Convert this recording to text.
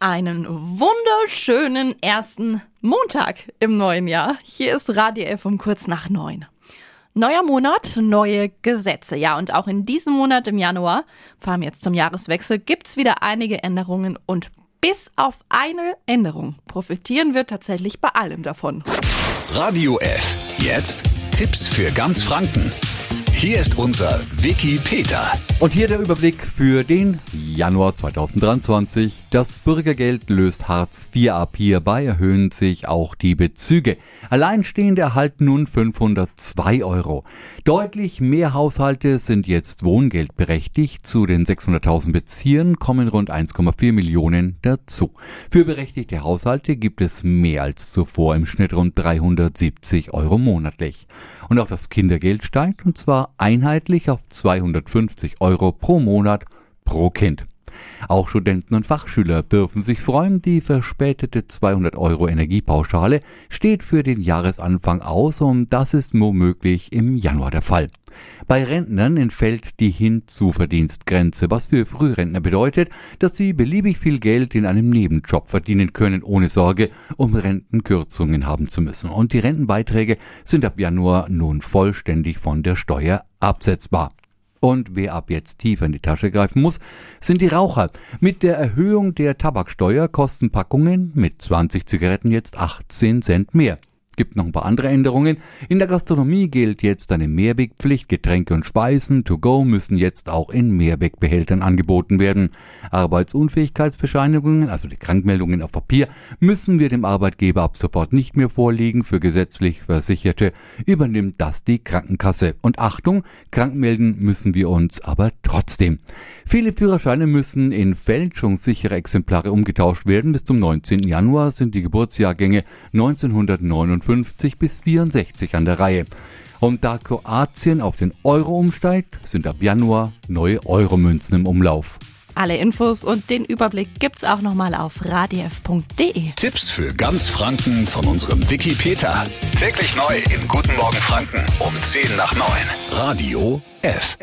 Einen wunderschönen ersten Montag im neuen Jahr. Hier ist Radio F um kurz nach neun. Neuer Monat, neue Gesetze. Ja, und auch in diesem Monat im Januar, vor allem jetzt zum Jahreswechsel, gibt's wieder einige Änderungen und bis auf eine Änderung profitieren wir tatsächlich bei allem davon. Radio F. Jetzt Tipps für ganz Franken. Hier ist unser Wiki Peter. Und hier der Überblick für den Januar 2023. Das Bürgergeld löst Hartz IV ab. Hierbei erhöhen sich auch die Bezüge. Alleinstehende erhalten nun 502 Euro. Deutlich mehr Haushalte sind jetzt wohngeldberechtigt. Zu den 600.000 Beziehern kommen rund 1,4 Millionen dazu. Für berechtigte Haushalte gibt es mehr als zuvor, im Schnitt rund 370 Euro monatlich. Und auch das Kindergeld steigt, und zwar einheitlich auf 250 Euro pro Monat pro Kind. Auch Studenten und Fachschüler dürfen sich freuen. Die verspätete 200 Euro Energiepauschale steht für den Jahresanfang aus und das ist womöglich im Januar der Fall. Bei Rentnern entfällt die Hinzuverdienstgrenze, was für Frührentner bedeutet, dass sie beliebig viel Geld in einem Nebenjob verdienen können, ohne Sorge, um Rentenkürzungen haben zu müssen. Und die Rentenbeiträge sind ab Januar nun vollständig von der Steuer absetzbar. Und wer ab jetzt tiefer in die Tasche greifen muss, sind die Raucher. Mit der Erhöhung der Tabaksteuer kosten Packungen mit 20 Zigaretten jetzt 18 Cent mehr. Gibt noch ein paar andere Änderungen. In der Gastronomie gilt jetzt eine Mehrwegpflicht. Getränke und Speisen to go müssen jetzt auch in Mehrwegbehältern angeboten werden. Arbeitsunfähigkeitsbescheinigungen, also die Krankmeldungen auf Papier, müssen wir dem Arbeitgeber ab sofort nicht mehr vorlegen. Für gesetzlich Versicherte übernimmt das die Krankenkasse. Und Achtung, krankmelden müssen wir uns aber trotzdem. Viele Führerscheine müssen in fälschungssichere Exemplare umgetauscht werden. Bis zum 19. Januar sind die Geburtsjahrgänge 1959 52 bis 64 an der Reihe. Und da Kroatien auf den Euro umsteigt, sind ab Januar neue Euromünzen im Umlauf. Alle Infos und den Überblick gibt's auch nochmal auf radiof.de. Tipps für ganz Franken von unserem Wiki Peter. Täglich neu in Guten Morgen Franken um 10 nach 9. Radio F.